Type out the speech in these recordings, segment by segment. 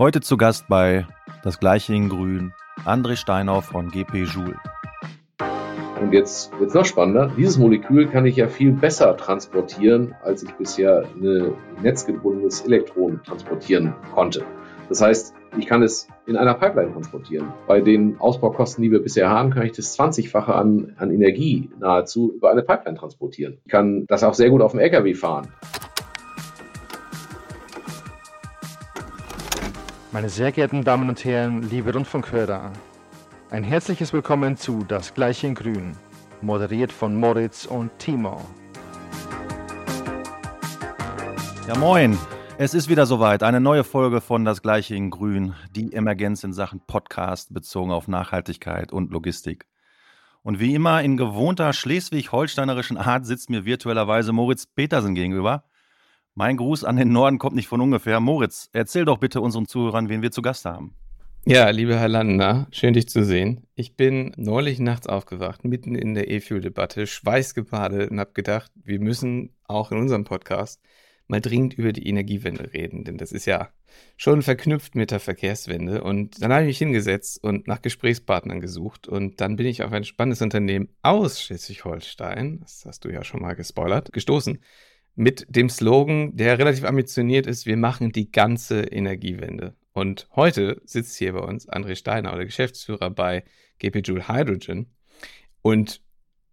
Heute zu Gast bei Das Gleiche in Grün, André Steinau von GP Joule. Und jetzt wird es noch spannender. Dieses Molekül kann ich ja viel besser transportieren, als ich bisher ein netzgebundenes Elektron transportieren konnte. Das heißt, ich kann es in einer Pipeline transportieren. Bei den Ausbaukosten, die wir bisher haben, kann ich das 20-fache an, an Energie nahezu über eine Pipeline transportieren. Ich kann das auch sehr gut auf dem LKW fahren. Meine sehr geehrten Damen und Herren, liebe Rundfunkhörer, ein herzliches Willkommen zu Das Gleiche in Grün, moderiert von Moritz und Timo. Ja, moin. Es ist wieder soweit. Eine neue Folge von Das Gleiche in Grün, die Emergenz in Sachen Podcast bezogen auf Nachhaltigkeit und Logistik. Und wie immer in gewohnter schleswig-holsteinerischen Art sitzt mir virtuellerweise Moritz Petersen gegenüber. Mein Gruß an den Norden kommt nicht von ungefähr. Moritz, erzähl doch bitte unseren Zuhörern, wen wir zu Gast haben. Ja, lieber Herr Landner, schön dich zu sehen. Ich bin neulich nachts aufgewacht, mitten in der E-Fuel-Debatte, schweißgebadet und habe gedacht, wir müssen auch in unserem Podcast mal dringend über die Energiewende reden, denn das ist ja schon verknüpft mit der Verkehrswende. Und dann habe ich mich hingesetzt und nach Gesprächspartnern gesucht und dann bin ich auf ein spannendes Unternehmen aus Schleswig-Holstein, das hast du ja schon mal gespoilert, gestoßen mit dem Slogan, der relativ ambitioniert ist, wir machen die ganze Energiewende. Und heute sitzt hier bei uns André Steiner, der Geschäftsführer bei GP Joule Hydrogen. Und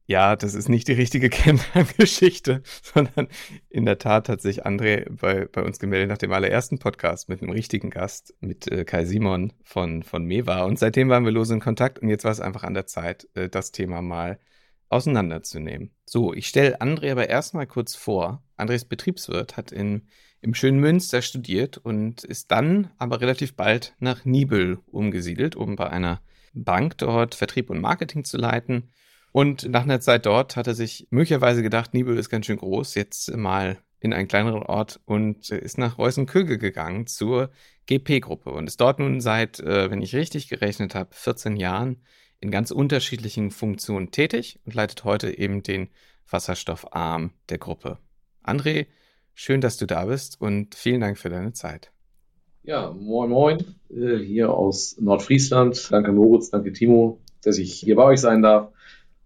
ja, das ist nicht die richtige Kennenlerngeschichte, sondern in der Tat hat sich André bei, bei uns gemeldet nach dem allerersten Podcast mit einem richtigen Gast, mit äh, Kai Simon von, von Meva. Und seitdem waren wir los in Kontakt und jetzt war es einfach an der Zeit, äh, das Thema mal auseinanderzunehmen. So, ich stelle André aber erstmal kurz vor. Andres Betriebswirt hat in, im schönen Münster studiert und ist dann aber relativ bald nach Nibel umgesiedelt, um bei einer Bank dort Vertrieb und Marketing zu leiten. Und nach einer Zeit dort hat er sich möglicherweise gedacht, Nibel ist ganz schön groß, jetzt mal in einen kleineren Ort und ist nach Reußen-Köge gegangen zur GP-Gruppe und ist dort nun seit, äh, wenn ich richtig gerechnet habe, 14 Jahren in ganz unterschiedlichen Funktionen tätig und leitet heute eben den Wasserstoffarm der Gruppe. André, schön, dass du da bist und vielen Dank für deine Zeit. Ja, moin moin, äh, hier aus Nordfriesland. Danke Moritz, danke Timo, dass ich hier bei euch sein darf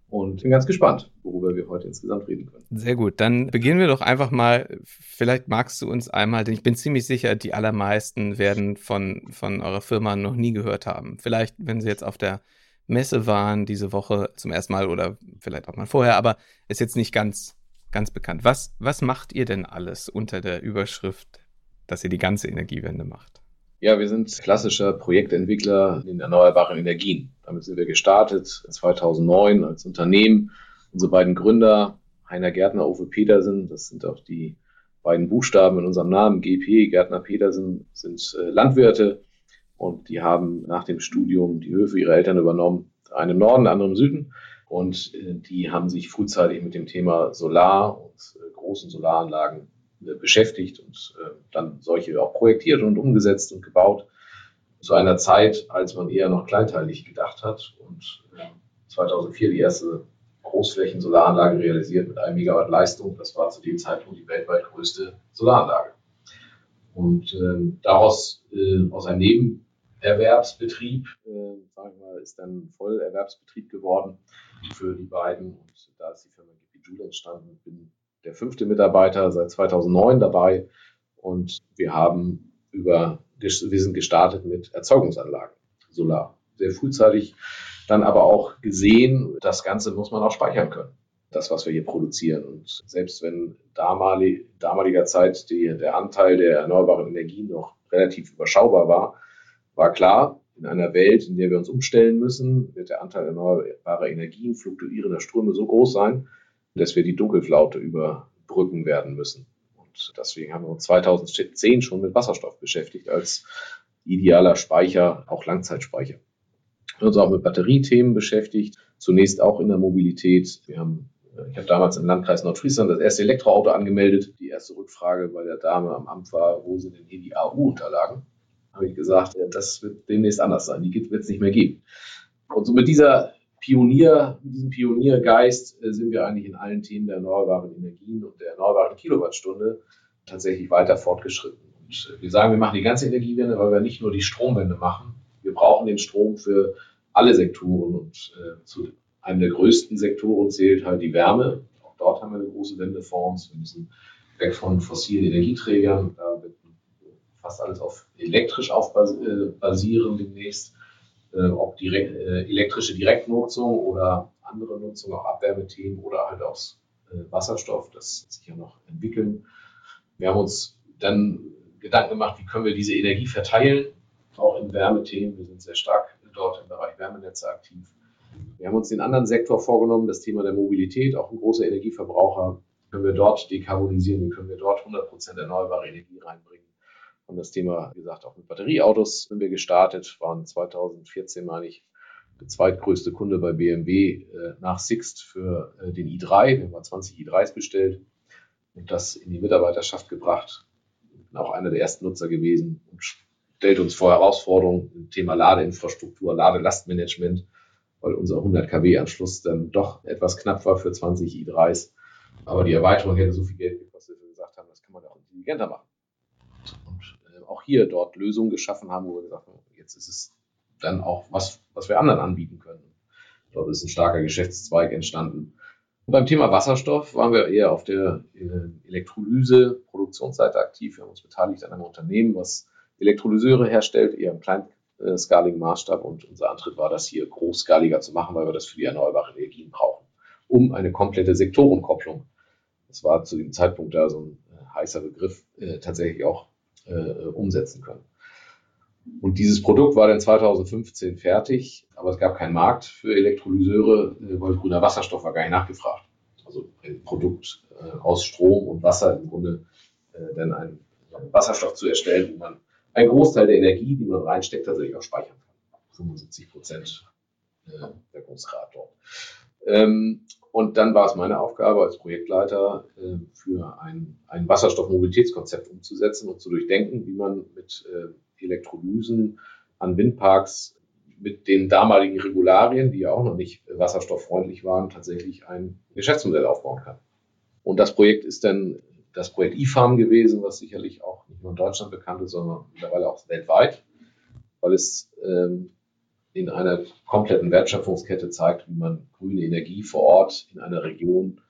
und bin ganz gespannt, worüber wir heute insgesamt reden können. Sehr gut, dann beginnen wir doch einfach mal. Vielleicht magst du uns einmal, denn ich bin ziemlich sicher, die allermeisten werden von, von eurer Firma noch nie gehört haben. Vielleicht, wenn sie jetzt auf der Messe waren diese Woche zum ersten Mal oder vielleicht auch mal vorher, aber ist jetzt nicht ganz, ganz bekannt. Was, was macht ihr denn alles unter der Überschrift, dass ihr die ganze Energiewende macht? Ja, wir sind klassischer Projektentwickler in erneuerbaren Energien. Damit sind wir gestartet 2009 als Unternehmen. Unsere beiden Gründer, Heiner Gärtner, Uwe Petersen, das sind auch die beiden Buchstaben in unserem Namen, GP, Gärtner Petersen, sind äh, Landwirte und die haben nach dem Studium die Höfe ihrer Eltern übernommen, einen im Norden, der andere im Süden. Und äh, die haben sich frühzeitig mit dem Thema Solar und äh, großen Solaranlagen äh, beschäftigt und dann solche auch projektiert und umgesetzt und gebaut. Zu einer Zeit, als man eher noch kleinteilig gedacht hat und 2004 die erste Großflächen-Solaranlage realisiert mit einem Megawatt Leistung. Das war zu dem Zeitpunkt die weltweit größte Solaranlage. Und äh, daraus äh, aus einem Erwerbsbetrieb, äh, sagen wir mal, ist dann Vollerwerbsbetrieb geworden für die beiden. Und da ist die Firma GP Joule entstanden. Ich bin der fünfte Mitarbeiter seit 2009 dabei und wir haben über, wir sind gestartet mit Erzeugungsanlagen, Solar. Sehr frühzeitig dann aber auch gesehen, das Ganze muss man auch speichern können. Das, was wir hier produzieren. Und selbst wenn damalig, damaliger Zeit die, der Anteil der erneuerbaren Energien noch relativ überschaubar war, war klar, in einer Welt, in der wir uns umstellen müssen, wird der Anteil erneuerbarer Energien, fluktuierender Ströme so groß sein, dass wir die Dunkelflaute überbrücken werden müssen. Und deswegen haben wir uns 2010 schon mit Wasserstoff beschäftigt als idealer Speicher, auch Langzeitspeicher. Wir haben uns auch mit Batteriethemen beschäftigt, zunächst auch in der Mobilität. Wir haben, äh, ich habe damals im Landkreis Nordfriesland das erste Elektroauto angemeldet. Die erste Rückfrage bei der Dame am Amt war, wo sind denn hier die AU-Unterlagen? Habe ich gesagt, das wird demnächst anders sein. Die wird es nicht mehr geben. Und so mit dieser Pionier, mit diesem Pioniergeist äh, sind wir eigentlich in allen Themen der erneuerbaren Energien und der erneuerbaren Kilowattstunde tatsächlich weiter fortgeschritten. Und Und wir sagen, wir machen die ganze Energiewende, weil wir nicht nur die Stromwende machen. Wir brauchen den Strom für alle Sektoren und äh, zu einem der größten Sektoren zählt halt die Wärme. Auch dort haben wir eine große Wende vor uns. Wir müssen weg von fossilen Energieträgern. Da wird fast alles auf elektrisch aufbasieren demnächst. Äh, ob direkt, äh, elektrische Direktnutzung oder andere Nutzung, auch Abwärmethemen oder halt auch äh, Wasserstoff, das sich ja noch entwickeln. Wir haben uns dann Gedanken gemacht, wie können wir diese Energie verteilen, auch in Wärmethemen. Wir sind sehr stark dort im Bereich Wärmenetze aktiv. Wir haben uns den anderen Sektor vorgenommen, das Thema der Mobilität, auch ein großer Energieverbraucher. Können wir dort dekarbonisieren, wie können wir dort 100 Prozent erneuerbare Energie reinbringen? Und das Thema, wie gesagt, auch mit Batterieautos sind wir gestartet, waren 2014, meine ich, der zweitgrößte Kunde bei BMW äh, nach Sixt für äh, den i3. Wir haben 20 i3s bestellt und das in die Mitarbeiterschaft gebracht. Bin auch einer der ersten Nutzer gewesen und stellt uns vor Herausforderungen im Thema Ladeinfrastruktur, Ladelastmanagement, weil unser 100 kW Anschluss dann doch etwas knapp war für 20 i3s. Aber die Erweiterung hätte so viel Geld gekostet, dass wir gesagt haben, das kann man auch intelligenter machen. Auch hier dort Lösungen geschaffen haben, wo wir gesagt haben, jetzt ist es dann auch was, was wir anderen anbieten können. Dort ist ein starker Geschäftszweig entstanden. Und beim Thema Wasserstoff waren wir eher auf der Elektrolyse, Produktionsseite aktiv. Wir haben uns beteiligt an einem Unternehmen, was Elektrolyseure herstellt, eher im kleinskaligen Maßstab. Und unser Antritt war, das hier großskaliger zu machen, weil wir das für die erneuerbaren Energien brauchen, um eine komplette Sektorenkopplung. Das war zu dem Zeitpunkt da so ein äh, heißer Begriff, äh, tatsächlich auch äh, umsetzen können. Und dieses Produkt war dann 2015 fertig, aber es gab keinen Markt für Elektrolyseure, äh, weil grüner Wasserstoff war gar nicht nachgefragt. Also ein Produkt äh, aus Strom und Wasser im Grunde äh, dann einen Wasserstoff zu erstellen, wo man einen Großteil der Energie, die man reinsteckt, tatsächlich auch speichern kann. 75 Prozent der Großrat dort. Ähm, und dann war es meine Aufgabe als Projektleiter, für ein, ein Wasserstoffmobilitätskonzept umzusetzen und zu durchdenken, wie man mit Elektrolysen an Windparks mit den damaligen Regularien, die ja auch noch nicht wasserstofffreundlich waren, tatsächlich ein Geschäftsmodell aufbauen kann. Und das Projekt ist dann das Projekt eFarm gewesen, was sicherlich auch nicht nur in Deutschland bekannt ist, sondern mittlerweile auch weltweit, weil es ähm, in einer kompletten Wertschöpfungskette zeigt, wie man grüne Energie vor Ort in einer Region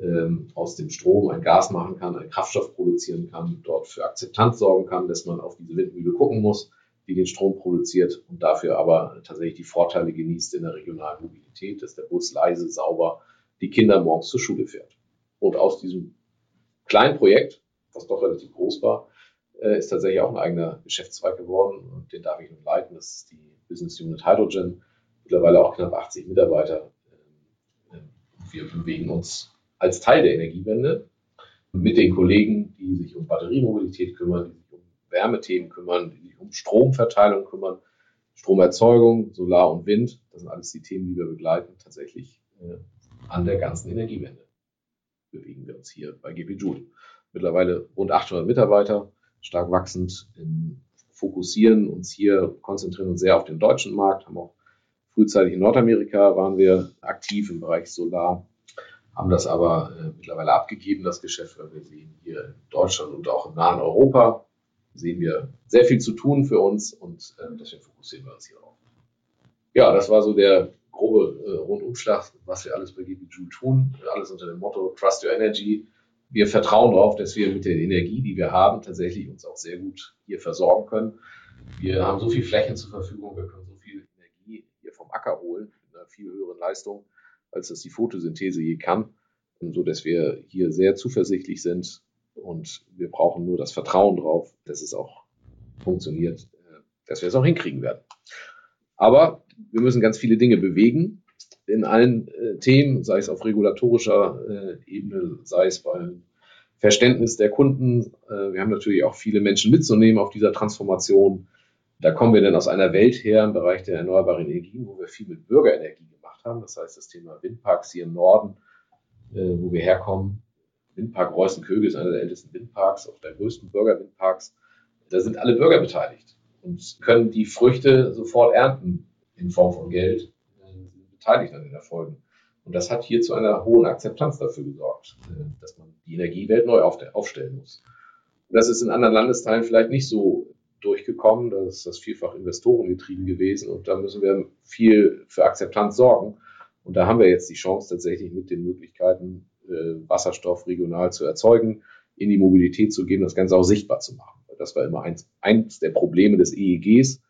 ähm, aus dem Strom ein Gas machen kann, einen Kraftstoff produzieren kann, dort für Akzeptanz sorgen kann, dass man auf diese Windmühle gucken muss, die den Strom produziert und dafür aber tatsächlich die Vorteile genießt in der regionalen Mobilität, dass der Bus leise, sauber die Kinder morgens zur Schule fährt. Und aus diesem kleinen Projekt, was doch relativ groß war, äh, ist tatsächlich auch ein eigener Geschäftszweig geworden und den darf ich nun leiten. Das ist die Business Unit Hydrogen, mittlerweile auch knapp 80 Mitarbeiter. Ähm, wir bewegen uns als Teil der Energiewende mit den Kollegen, die sich um Batteriemobilität kümmern, die sich um Wärmethemen kümmern, die sich um Stromverteilung kümmern, Stromerzeugung, Solar und Wind. Das sind alles die Themen, die wir begleiten, tatsächlich äh, an der ganzen Energiewende. Bewegen wir uns hier bei GP Joule. Mittlerweile rund 800 Mitarbeiter, stark wachsend, fokussieren uns hier, konzentrieren uns sehr auf den deutschen Markt, haben auch frühzeitig in Nordamerika waren wir aktiv im Bereich Solar haben das aber äh, mittlerweile abgegeben, das Geschäft, weil wir sehen hier in Deutschland und auch im nahen Europa, sehen wir sehr viel zu tun für uns und äh, deswegen fokussieren wir uns hier auf. Ja, das war so der grobe äh, Rundumschlag, was wir alles bei GBJU tun, alles unter dem Motto Trust Your Energy. Wir vertrauen darauf, dass wir mit der Energie, die wir haben, tatsächlich uns auch sehr gut hier versorgen können. Wir haben so viel Flächen zur Verfügung, wir können so viel Energie hier vom Acker holen, mit einer viel höheren Leistung als das die Photosynthese je kann, so dass wir hier sehr zuversichtlich sind und wir brauchen nur das Vertrauen drauf, dass es auch funktioniert, äh, dass wir es auch hinkriegen werden. Aber wir müssen ganz viele Dinge bewegen in allen äh, Themen, sei es auf regulatorischer äh, Ebene, sei es beim Verständnis der Kunden. Äh, wir haben natürlich auch viele Menschen mitzunehmen auf dieser Transformation. Da kommen wir dann aus einer Welt her im Bereich der erneuerbaren Energien, wo wir viel mit Bürgerenergie gemacht haben. Das heißt, das Thema Windparks hier im Norden, äh, wo wir herkommen. Windpark Reußen-Köge ist einer der ältesten Windparks, auch der größten Bürgerwindparks. Da sind alle Bürger beteiligt und können die Früchte sofort ernten in Form von Geld, beteiligt an den Erfolgen. Und das hat hier zu einer hohen Akzeptanz dafür gesorgt, äh, dass man die Energiewelt neu aufstellen muss. Das ist in anderen Landesteilen vielleicht nicht so durchgekommen. Da ist das vielfach investorengetrieben gewesen und da müssen wir viel für Akzeptanz sorgen. Und da haben wir jetzt die Chance, tatsächlich mit den Möglichkeiten, äh, Wasserstoff regional zu erzeugen, in die Mobilität zu gehen, das Ganze auch sichtbar zu machen. Das war immer eins, eins der Probleme des EEGs,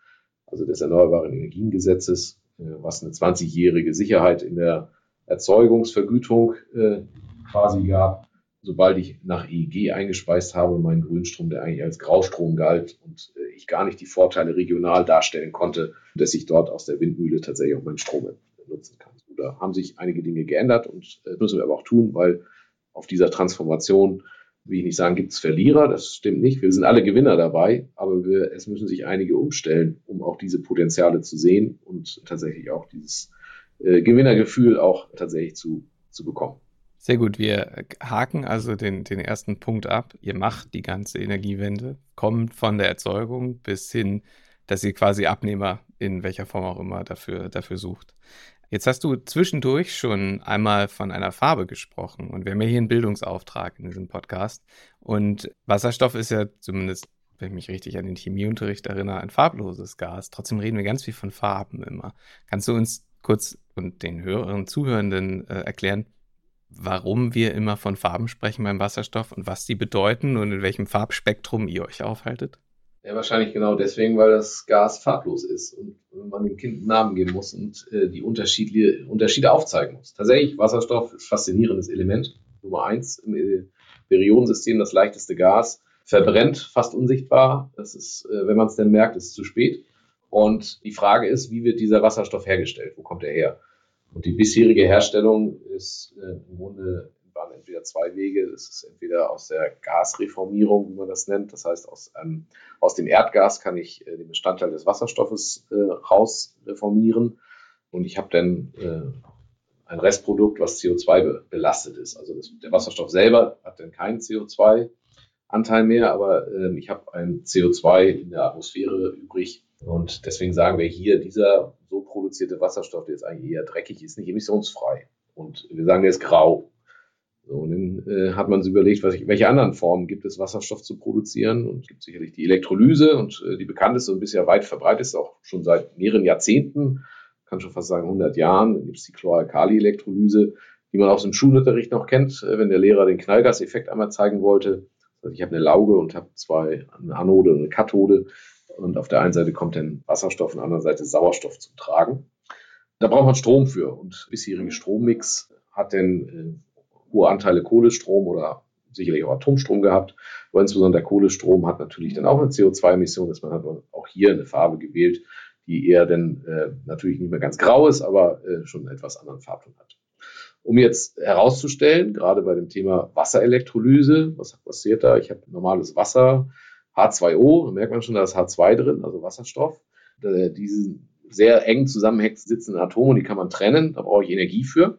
also des Erneuerbaren Energiengesetzes, was eine 20-jährige Sicherheit in der Erzeugungsvergütung äh, quasi gab. Sobald ich nach EEG eingespeist habe, meinen Grünstrom, der eigentlich als Graustrom galt und äh, ich gar nicht die Vorteile regional darstellen konnte, dass ich dort aus der Windmühle tatsächlich auch meinen Strom nutzen kann. Da haben sich einige Dinge geändert und äh, müssen wir aber auch tun, weil auf dieser Transformation will ich nicht sagen, gibt es Verlierer, das stimmt nicht. Wir sind alle Gewinner dabei, aber wir, es müssen sich einige umstellen, um auch diese Potenziale zu sehen und tatsächlich auch dieses äh, Gewinnergefühl auch tatsächlich zu, zu bekommen. Sehr gut, wir haken also den, den ersten Punkt ab. Ihr macht die ganze Energiewende, kommt von der Erzeugung bis hin, dass ihr quasi Abnehmer in welcher Form auch immer dafür, dafür sucht. Jetzt hast du zwischendurch schon einmal von einer Farbe gesprochen und wir haben ja hier einen Bildungsauftrag in diesem Podcast. Und Wasserstoff ist ja zumindest, wenn ich mich richtig an den Chemieunterricht erinnere, ein farbloses Gas. Trotzdem reden wir ganz viel von Farben immer. Kannst du uns kurz und den Hörern, Zuhörenden äh, erklären, warum wir immer von Farben sprechen beim Wasserstoff und was die bedeuten und in welchem Farbspektrum ihr euch aufhaltet? Ja, wahrscheinlich genau deswegen, weil das Gas farblos ist und man dem Kind einen Namen geben muss und äh, die Unterschiede, Unterschiede aufzeigen muss. Tatsächlich, Wasserstoff ist faszinierendes Element. Nummer eins im äh, Periodensystem, das leichteste Gas, verbrennt fast unsichtbar. Das ist, äh, wenn man es denn merkt, ist es zu spät. Und die Frage ist, wie wird dieser Wasserstoff hergestellt? Wo kommt er her? Und die bisherige Herstellung ist äh, im Grunde entweder zwei Wege. Das ist entweder aus der Gasreformierung, wie man das nennt. Das heißt, aus, ähm, aus dem Erdgas kann ich äh, den Bestandteil des Wasserstoffes äh, rausreformieren. Und ich habe dann äh, ein Restprodukt, was CO2 be belastet ist. Also das, der Wasserstoff selber hat dann keinen CO2-Anteil mehr, aber äh, ich habe ein CO2 in der Atmosphäre übrig. Und deswegen sagen wir hier, dieser so produzierte Wasserstoff, der jetzt eigentlich eher dreckig ist, nicht emissionsfrei. Und wir sagen, der ist grau. So, und dann äh, hat man sich überlegt, was, welche anderen Formen gibt es, Wasserstoff zu produzieren. Und es gibt sicherlich die Elektrolyse und äh, die bekannteste und bisher weit verbreitet ist, auch schon seit mehreren Jahrzehnten, kann schon fast sagen 100 Jahren. Dann gibt es die Chloralkali-Elektrolyse, die man aus dem Schulunterricht noch kennt, äh, wenn der Lehrer den Knallgaseffekt einmal zeigen wollte. Also ich habe eine Lauge und habe zwei, eine Anode und eine Kathode. Und auf der einen Seite kommt dann Wasserstoff, auf der anderen Seite Sauerstoff zum Tragen. Da braucht man Strom für. Und bisherige Strommix hat denn äh, hohe Anteile Kohlestrom oder sicherlich auch Atomstrom gehabt. Aber insbesondere der Kohlestrom hat natürlich dann auch eine CO2-Emission, dass man hat auch hier eine Farbe gewählt, die eher dann äh, natürlich nicht mehr ganz grau ist, aber äh, schon einen etwas anderen Farbton hat. Um jetzt herauszustellen, gerade bei dem Thema Wasserelektrolyse, was passiert da? Ich habe normales Wasser, H2O, da merkt man schon, da ist H2 drin, also Wasserstoff. Äh, diese sehr eng zusammenhängend sitzenden Atome, die kann man trennen, da brauche ich Energie für.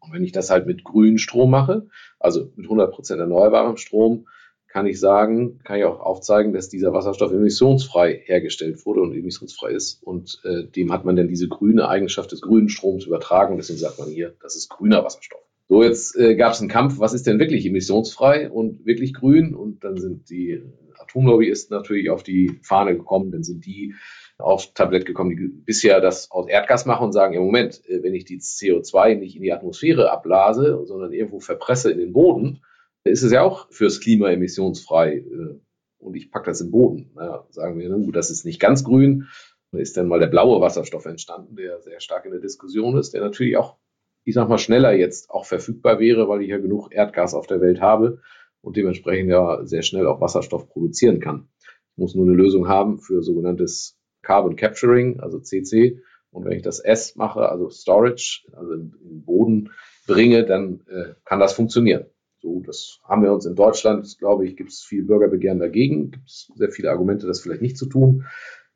Und wenn ich das halt mit grünem Strom mache, also mit 100% erneuerbarem Strom, kann ich sagen, kann ich auch aufzeigen, dass dieser Wasserstoff emissionsfrei hergestellt wurde und emissionsfrei ist. Und äh, dem hat man dann diese grüne Eigenschaft des grünen Stroms übertragen. Deswegen sagt man hier, das ist grüner Wasserstoff. So, jetzt äh, gab es einen Kampf, was ist denn wirklich emissionsfrei und wirklich grün? Und dann sind die Atomlobbyisten natürlich auf die Fahne gekommen, dann sind die auf Tablett gekommen, die bisher das aus Erdgas machen und sagen, im Moment, äh, wenn ich die CO2 nicht in die Atmosphäre abblase, sondern irgendwo verpresse in den Boden, ist es ja auch fürs Klima emissionsfrei äh, und ich packe das im Boden. Naja, sagen wir, das ist nicht ganz grün. Da ist dann mal der blaue Wasserstoff entstanden, der sehr stark in der Diskussion ist, der natürlich auch, ich sag mal, schneller jetzt auch verfügbar wäre, weil ich ja genug Erdgas auf der Welt habe und dementsprechend ja sehr schnell auch Wasserstoff produzieren kann. Ich muss nur eine Lösung haben für sogenanntes Carbon Capturing, also CC. Und wenn ich das S mache, also Storage, also in den Boden bringe, dann äh, kann das funktionieren. So, das haben wir uns in Deutschland, glaube ich, gibt es viel Bürgerbegehren dagegen, gibt es sehr viele Argumente, das vielleicht nicht zu tun.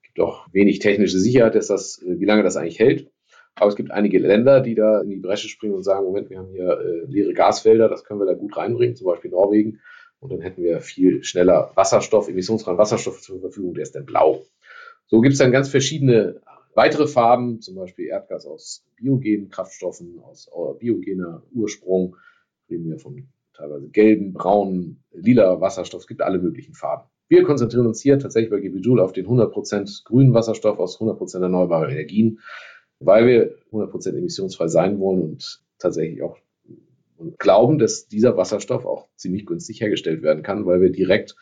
Gibt auch wenig technische Sicherheit, dass das, äh, wie lange das eigentlich hält. Aber es gibt einige Länder, die da in die Bresche springen und sagen, Moment, wir haben hier äh, leere Gasfelder, das können wir da gut reinbringen, zum Beispiel Norwegen. Und dann hätten wir viel schneller Wasserstoff, emissionsfreien Wasserstoff zur Verfügung, der ist dann blau. So gibt es dann ganz verschiedene weitere Farben, zum Beispiel Erdgas aus biogenen Kraftstoffen, aus biogener Ursprung, reden wir von teilweise gelben, braunen, lila Wasserstoff. Es gibt alle möglichen Farben. Wir konzentrieren uns hier tatsächlich bei GB Joule auf den 100% grünen Wasserstoff aus 100% erneuerbaren Energien, weil wir 100% emissionsfrei sein wollen und tatsächlich auch glauben, dass dieser Wasserstoff auch ziemlich günstig hergestellt werden kann, weil wir direkt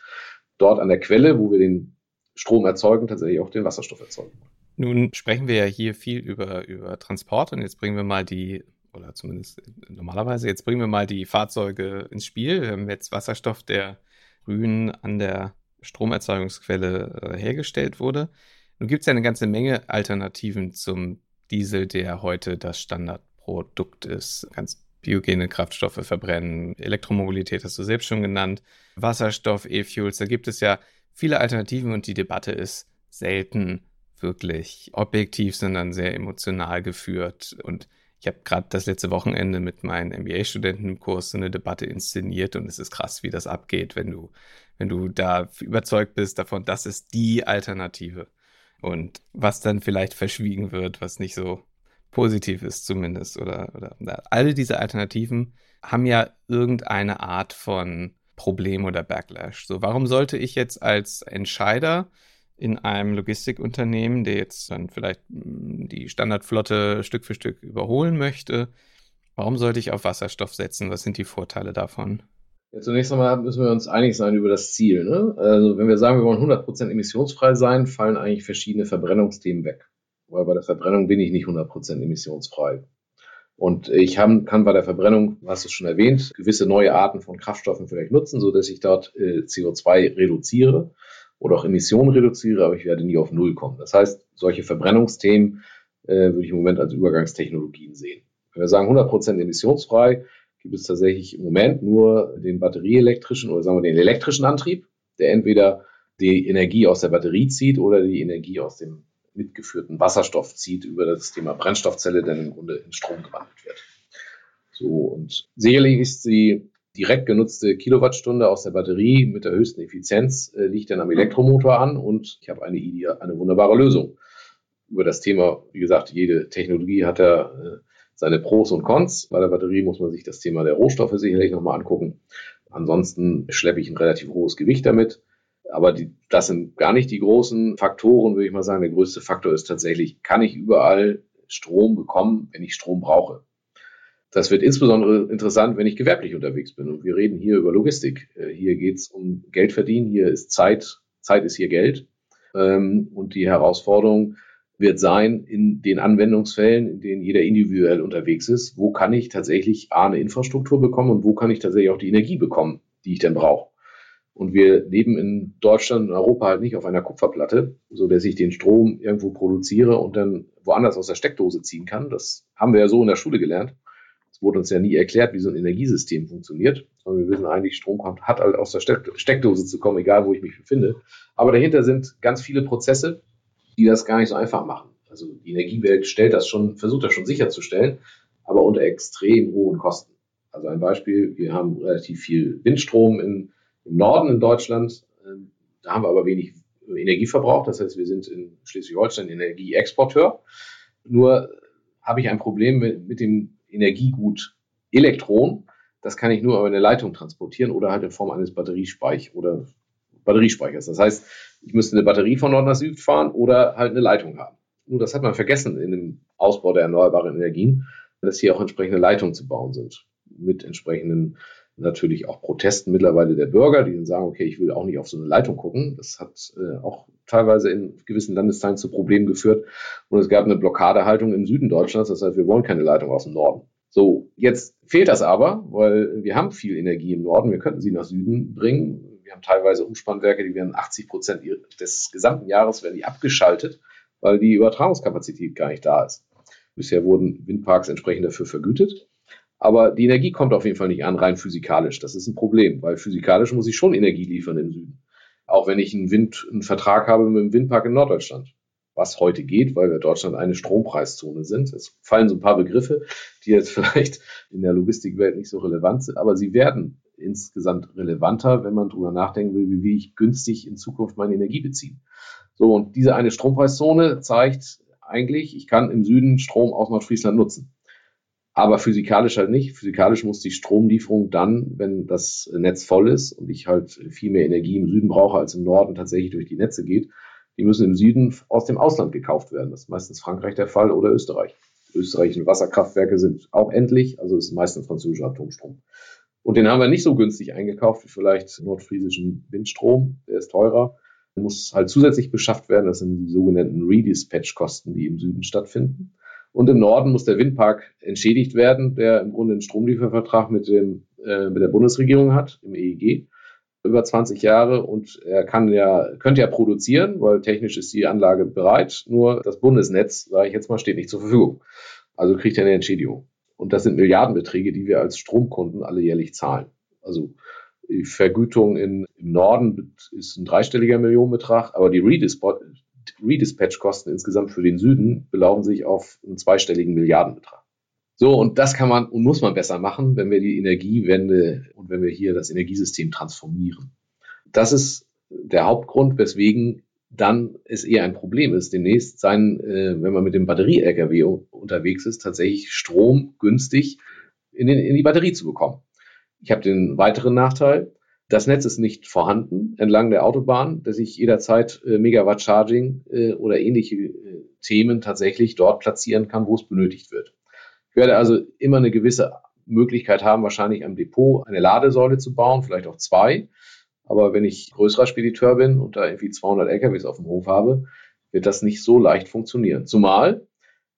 dort an der Quelle, wo wir den Strom erzeugen, tatsächlich auch den Wasserstoff erzeugen. Nun sprechen wir ja hier viel über, über Transport und jetzt bringen wir mal die, oder zumindest normalerweise, jetzt bringen wir mal die Fahrzeuge ins Spiel. Wir haben jetzt Wasserstoff, der grün an der Stromerzeugungsquelle äh, hergestellt wurde. Nun gibt es ja eine ganze Menge Alternativen zum Diesel, der heute das Standardprodukt ist. Ganz biogene Kraftstoffe verbrennen, Elektromobilität hast du selbst schon genannt, Wasserstoff, E-Fuels, da gibt es ja viele Alternativen und die Debatte ist selten wirklich objektiv, sondern sehr emotional geführt. Und ich habe gerade das letzte Wochenende mit meinen MBA-Studenten im Kurs so eine Debatte inszeniert und es ist krass, wie das abgeht, wenn du, wenn du da überzeugt bist davon, das ist die Alternative. Und was dann vielleicht verschwiegen wird, was nicht so positiv ist zumindest. Oder, oder alle diese Alternativen haben ja irgendeine Art von Problem oder Backlash. So, warum sollte ich jetzt als Entscheider in einem Logistikunternehmen, der jetzt dann vielleicht hm, die Standardflotte Stück für Stück überholen möchte, warum sollte ich auf Wasserstoff setzen? Was sind die Vorteile davon? Ja, zunächst einmal müssen wir uns einig sein über das Ziel. Ne? Also wenn wir sagen, wir wollen 100% emissionsfrei sein, fallen eigentlich verschiedene Verbrennungsthemen weg. Weil bei der Verbrennung bin ich nicht 100% emissionsfrei. Und ich kann bei der Verbrennung, hast du schon erwähnt, gewisse neue Arten von Kraftstoffen vielleicht nutzen, so dass ich dort äh, CO2 reduziere oder auch Emissionen reduziere, aber ich werde nie auf Null kommen. Das heißt, solche Verbrennungsthemen äh, würde ich im Moment als Übergangstechnologien sehen. Wenn wir sagen 100% emissionsfrei, gibt es tatsächlich im Moment nur den batterieelektrischen oder sagen wir den elektrischen Antrieb, der entweder die Energie aus der Batterie zieht oder die Energie aus dem mitgeführten Wasserstoff zieht über das Thema Brennstoffzelle, der im Grunde in Strom gewandelt wird. So, und sicherlich ist die direkt genutzte Kilowattstunde aus der Batterie mit der höchsten Effizienz äh, liegt dann am Elektromotor an und ich habe eine, eine wunderbare Lösung. Über das Thema, wie gesagt, jede Technologie hat ja äh, seine Pros und Cons. Bei der Batterie muss man sich das Thema der Rohstoffe sicherlich nochmal angucken. Ansonsten schleppe ich ein relativ hohes Gewicht damit. Aber die, das sind gar nicht die großen Faktoren, würde ich mal sagen. Der größte Faktor ist tatsächlich, kann ich überall Strom bekommen, wenn ich Strom brauche? Das wird insbesondere interessant, wenn ich gewerblich unterwegs bin. Und wir reden hier über Logistik. Äh, hier geht es um Geld verdienen. Hier ist Zeit. Zeit ist hier Geld. Ähm, und die Herausforderung wird sein, in den Anwendungsfällen, in denen jeder individuell unterwegs ist, wo kann ich tatsächlich A, eine Infrastruktur bekommen und wo kann ich tatsächlich auch die Energie bekommen, die ich denn brauche. Und wir leben in Deutschland und Europa halt nicht auf einer Kupferplatte, so dass ich den Strom irgendwo produziere und dann woanders aus der Steckdose ziehen kann. Das haben wir ja so in der Schule gelernt wurde uns ja nie erklärt, wie so ein Energiesystem funktioniert, sondern wir wissen eigentlich, Strom kommt, hat halt aus der Steckdose zu kommen, egal wo ich mich befinde. Aber dahinter sind ganz viele Prozesse, die das gar nicht so einfach machen. Also die Energiewelt stellt das schon, versucht das schon sicherzustellen, aber unter extrem hohen Kosten. Also ein Beispiel, wir haben relativ viel Windstrom in, im Norden in Deutschland, ähm, da haben wir aber wenig Energieverbrauch, das heißt, wir sind in Schleswig-Holstein Energieexporteur. Nur habe ich ein Problem mit, dem Energiegut Elektron. Das kann ich nur über eine Leitung transportieren oder halt in Form eines Batteriespeichers oder Batteriespeichers. Das heißt, ich müsste eine Batterie von Nord nach Süd fahren oder halt eine Leitung haben. Nur das hat man vergessen in dem Ausbau der erneuerbaren Energien, dass hier auch entsprechende Leitungen zu bauen sind. Mit entsprechenden natürlich auch Protesten mittlerweile der Bürger, die dann sagen, okay, ich will auch nicht auf so eine Leitung gucken. Das hat äh, auch teilweise in gewissen Landesteilen zu Problemen geführt. Und es gab eine Blockadehaltung im Süden Deutschlands. Das heißt, wir wollen keine Leitung aus dem Norden. So, jetzt fehlt das aber, weil wir haben viel Energie im Norden. Wir könnten sie nach Süden bringen. Wir haben teilweise Umspannwerke, die werden 80 Prozent des gesamten Jahres werden die abgeschaltet, weil die Übertragungskapazität gar nicht da ist. Bisher wurden Windparks entsprechend dafür vergütet. Aber die Energie kommt auf jeden Fall nicht an, rein physikalisch. Das ist ein Problem, weil physikalisch muss ich schon Energie liefern im Süden. Auch wenn ich einen, Wind, einen Vertrag habe mit dem Windpark in Norddeutschland. Was heute geht, weil wir Deutschland eine Strompreiszone sind. Es fallen so ein paar Begriffe, die jetzt vielleicht in der Logistikwelt nicht so relevant sind, aber sie werden insgesamt relevanter, wenn man drüber nachdenken will, wie ich günstig in Zukunft meine Energie beziehe. So, und diese eine Strompreiszone zeigt eigentlich, ich kann im Süden Strom aus Nordfriesland nutzen. Aber physikalisch halt nicht. Physikalisch muss die Stromlieferung dann, wenn das Netz voll ist und ich halt viel mehr Energie im Süden brauche als im Norden tatsächlich durch die Netze geht, die müssen im Süden aus dem Ausland gekauft werden. Das ist meistens Frankreich der Fall oder Österreich. Österreichische Wasserkraftwerke sind auch endlich, also ist meistens französischer Atomstrom. Und den haben wir nicht so günstig eingekauft wie vielleicht nordfriesischen Windstrom. Der ist teurer, muss halt zusätzlich beschafft werden. Das sind die sogenannten Redispatch-Kosten, die im Süden stattfinden. Und im Norden muss der Windpark entschädigt werden, der im Grunde einen Stromliefervertrag mit, dem, äh, mit der Bundesregierung hat, im EEG, über 20 Jahre. Und er kann ja, könnte ja produzieren, weil technisch ist die Anlage bereit. Nur das Bundesnetz, sage ich jetzt mal, steht nicht zur Verfügung. Also kriegt er eine Entschädigung. Und das sind Milliardenbeträge, die wir als Stromkunden alle jährlich zahlen. Also die Vergütung in, im Norden ist ein dreistelliger Millionenbetrag, aber die Redispatch-Kosten insgesamt für den Süden belaufen sich auf einen zweistelligen Milliardenbetrag. So, und das kann man und muss man besser machen, wenn wir die Energiewende und wenn wir hier das Energiesystem transformieren. Das ist der Hauptgrund, weswegen dann es eher ein Problem ist, demnächst sein, äh, wenn man mit dem Batterie-LKW unterwegs ist, tatsächlich Strom günstig in, den, in die Batterie zu bekommen. Ich habe den weiteren Nachteil, das Netz ist nicht vorhanden entlang der Autobahn, dass ich jederzeit äh, Megawatt Charging äh, oder ähnliche äh, Themen tatsächlich dort platzieren kann, wo es benötigt wird. Ich werde also immer eine gewisse Möglichkeit haben, wahrscheinlich am Depot eine Ladesäule zu bauen, vielleicht auch zwei. Aber wenn ich größerer Spediteur bin und da irgendwie 200 LKWs auf dem Hof habe, wird das nicht so leicht funktionieren. Zumal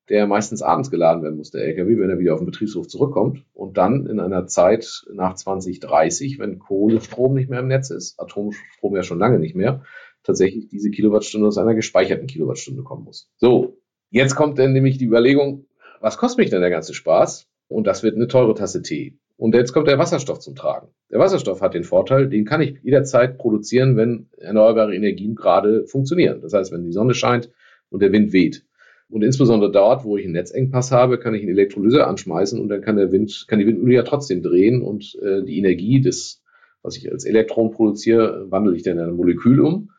der meistens abends geladen werden muss, der LKW, wenn er wieder auf den Betriebshof zurückkommt und dann in einer Zeit nach 2030, wenn Kohlestrom nicht mehr im Netz ist, Atomstrom ja schon lange nicht mehr, tatsächlich diese Kilowattstunde aus einer gespeicherten Kilowattstunde kommen muss. So, jetzt kommt dann nämlich die Überlegung, was kostet mich denn der ganze Spaß? Und das wird eine teure Tasse Tee. Und jetzt kommt der Wasserstoff zum Tragen. Der Wasserstoff hat den Vorteil, den kann ich jederzeit produzieren, wenn erneuerbare Energien gerade funktionieren. Das heißt, wenn die Sonne scheint und der Wind weht. Und insbesondere dort, wo ich einen Netzengpass habe, kann ich einen Elektrolyse anschmeißen und dann kann der Wind, kann die Windmühle ja trotzdem drehen und äh, die Energie des, was ich als Elektron produziere, wandle ich dann in ein Molekül um.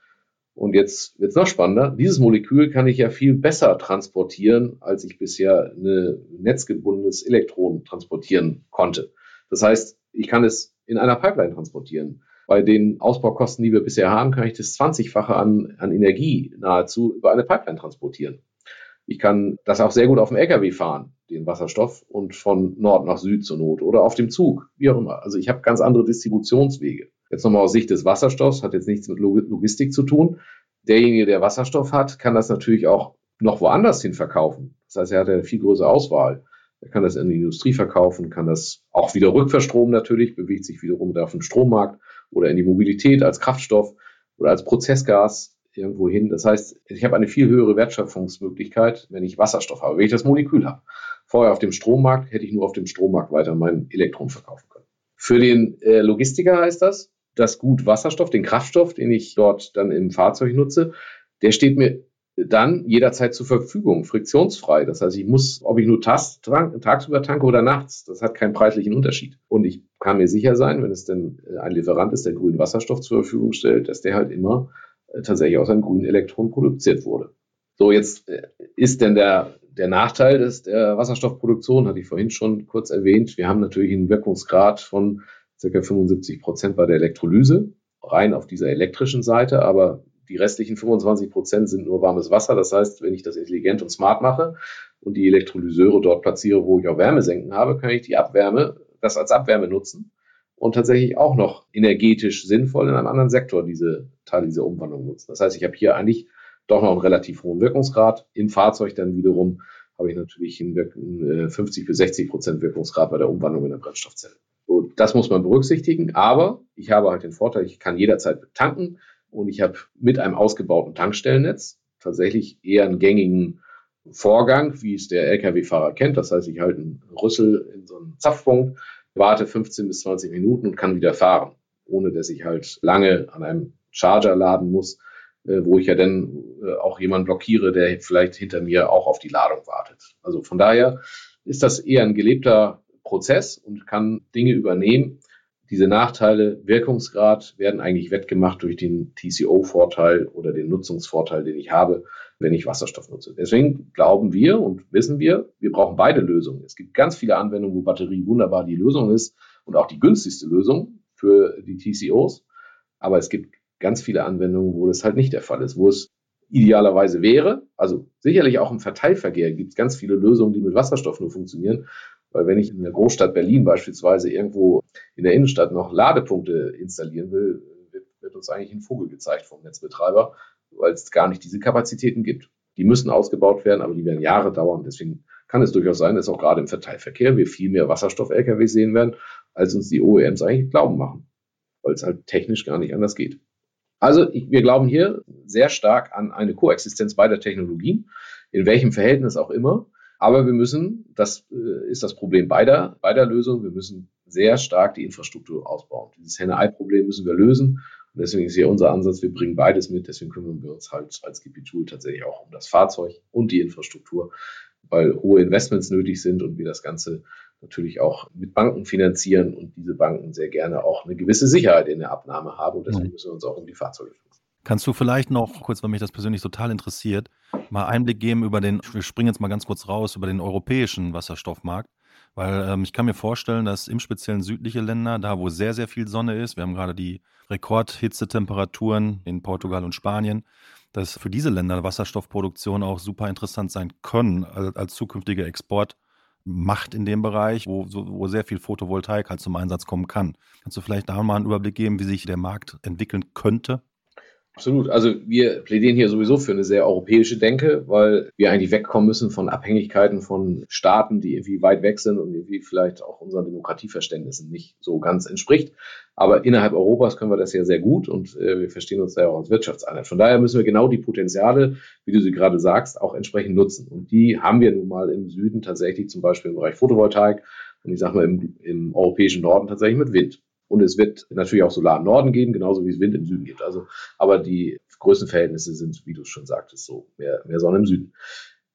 Und jetzt wird es noch spannender. Dieses Molekül kann ich ja viel besser transportieren, als ich bisher ein netzgebundenes Elektron transportieren konnte. Das heißt, ich kann es in einer Pipeline transportieren. Bei den Ausbaukosten, die wir bisher haben, kann ich das 20-fache an, an Energie nahezu über eine Pipeline transportieren. Ich kann das auch sehr gut auf dem LKW fahren, den Wasserstoff, und von Nord nach Süd zur Not oder auf dem Zug, wie auch immer. Also ich habe ganz andere Distributionswege. Jetzt nochmal aus Sicht des Wasserstoffs, hat jetzt nichts mit Logistik zu tun. Derjenige, der Wasserstoff hat, kann das natürlich auch noch woanders hin verkaufen. Das heißt, er hat eine viel größere Auswahl. Er kann das in die Industrie verkaufen, kann das auch wieder rückverstromen natürlich, bewegt sich wiederum auf dem Strommarkt oder in die Mobilität als Kraftstoff oder als Prozessgas irgendwo hin. Das heißt, ich habe eine viel höhere Wertschöpfungsmöglichkeit, wenn ich Wasserstoff habe, wenn ich das Molekül habe. Vorher auf dem Strommarkt hätte ich nur auf dem Strommarkt weiter mein Elektron verkaufen können. Für den äh, Logistiker heißt das, das Gut Wasserstoff, den Kraftstoff, den ich dort dann im Fahrzeug nutze, der steht mir dann jederzeit zur Verfügung, friktionsfrei. Das heißt, ich muss, ob ich nur tas, tagsüber tanke oder nachts, das hat keinen preislichen Unterschied. Und ich kann mir sicher sein, wenn es denn äh, ein Lieferant ist, der grünen Wasserstoff zur Verfügung stellt, dass der halt immer tatsächlich aus einem grünen Elektron produziert wurde. So, jetzt äh, ist denn der, der Nachteil des, der Wasserstoffproduktion, hatte ich vorhin schon kurz erwähnt. Wir haben natürlich einen Wirkungsgrad von ca. 75 Prozent bei der Elektrolyse, rein auf dieser elektrischen Seite, aber die restlichen 25 Prozent sind nur warmes Wasser. Das heißt, wenn ich das intelligent und smart mache und die Elektrolyseure dort platziere, wo ich auch Wärmesenken habe, kann ich die Abwärme, das als Abwärme nutzen und tatsächlich auch noch energetisch sinnvoll in einem anderen Sektor diese Teile dieser Umwandlung nutzen. Das heißt, ich habe hier eigentlich doch noch einen relativ hohen Wirkungsgrad. Im Fahrzeug dann wiederum habe ich natürlich einen 50 äh, bis 60 Prozent Wirkungsgrad bei der Umwandlung in der Brennstoffzelle. So, das muss man berücksichtigen, aber ich habe halt den Vorteil, ich kann jederzeit tanken und ich habe mit einem ausgebauten Tankstellennetz tatsächlich eher einen gängigen Vorgang, wie es der Lkw-Fahrer kennt. Das heißt, ich halte einen Rüssel in so einen Zapfpunkt, warte 15 bis 20 Minuten und kann wieder fahren, ohne dass ich halt lange an einem Charger laden muss, äh, wo ich ja dann äh, auch jemanden blockiere, der vielleicht hinter mir auch auf die Ladung wartet. Also von daher ist das eher ein gelebter Prozess und kann Dinge übernehmen, diese Nachteile, Wirkungsgrad, werden eigentlich wettgemacht durch den TCO-Vorteil oder den Nutzungsvorteil, den ich habe, wenn ich Wasserstoff nutze. Deswegen glauben wir und wissen wir, wir brauchen beide Lösungen. Es gibt ganz viele Anwendungen, wo Batterie wunderbar die Lösung ist und auch die günstigste Lösung für die TCOs. Aber es gibt ganz viele Anwendungen, wo das halt nicht der Fall ist, wo es idealerweise wäre. Also sicherlich auch im Verteilverkehr gibt es ganz viele Lösungen, die mit Wasserstoff nur funktionieren. Weil wenn ich in der Großstadt Berlin beispielsweise irgendwo in der Innenstadt noch Ladepunkte installieren will, wird, wird uns eigentlich ein Vogel gezeigt vom Netzbetreiber, weil es gar nicht diese Kapazitäten gibt. Die müssen ausgebaut werden, aber die werden Jahre dauern. Deswegen kann es durchaus sein, dass auch gerade im Verteilverkehr wir viel mehr Wasserstoff-Lkw sehen werden, als uns die OEMs eigentlich glauben machen, weil es halt technisch gar nicht anders geht. Also ich, wir glauben hier sehr stark an eine Koexistenz beider Technologien, in welchem Verhältnis auch immer. Aber wir müssen, das äh, ist das Problem beider, beider Lösungen, wir müssen sehr stark die Infrastruktur ausbauen. Dieses Henne-Ei-Problem müssen wir lösen. Und deswegen ist hier unser Ansatz, wir bringen beides mit. Deswegen kümmern wir uns halt als GP-Tool tatsächlich auch um das Fahrzeug und die Infrastruktur, weil hohe Investments nötig sind und wir das Ganze natürlich auch mit Banken finanzieren und diese Banken sehr gerne auch eine gewisse Sicherheit in der Abnahme haben. Und deswegen mhm. müssen wir uns auch um die Fahrzeuge kümmern. Kannst du vielleicht noch, kurz, weil mich das persönlich total interessiert, mal Einblick geben über den, wir springen jetzt mal ganz kurz raus, über den europäischen Wasserstoffmarkt? Weil ähm, ich kann mir vorstellen, dass im speziellen südliche Länder, da wo sehr, sehr viel Sonne ist, wir haben gerade die Rekordhitzetemperaturen in Portugal und Spanien, dass für diese Länder Wasserstoffproduktion auch super interessant sein können als, als zukünftige Exportmacht in dem Bereich, wo, wo sehr viel Photovoltaik halt zum Einsatz kommen kann. Kannst du vielleicht da mal einen Überblick geben, wie sich der Markt entwickeln könnte? Absolut. Also wir plädieren hier sowieso für eine sehr europäische Denke, weil wir eigentlich wegkommen müssen von Abhängigkeiten von Staaten, die irgendwie weit weg sind und irgendwie vielleicht auch unseren Demokratieverständnissen nicht so ganz entspricht. Aber innerhalb Europas können wir das ja sehr gut und äh, wir verstehen uns da ja auch als Wirtschaftseinheit. Von daher müssen wir genau die Potenziale, wie du sie gerade sagst, auch entsprechend nutzen. Und die haben wir nun mal im Süden tatsächlich zum Beispiel im Bereich Photovoltaik und ich sage mal im, im europäischen Norden tatsächlich mit Wind. Und es wird natürlich auch Solar im Norden gehen, genauso wie es Wind im Süden geht. Also, aber die Größenverhältnisse sind, wie du es schon sagtest, so mehr, mehr Sonne im Süden.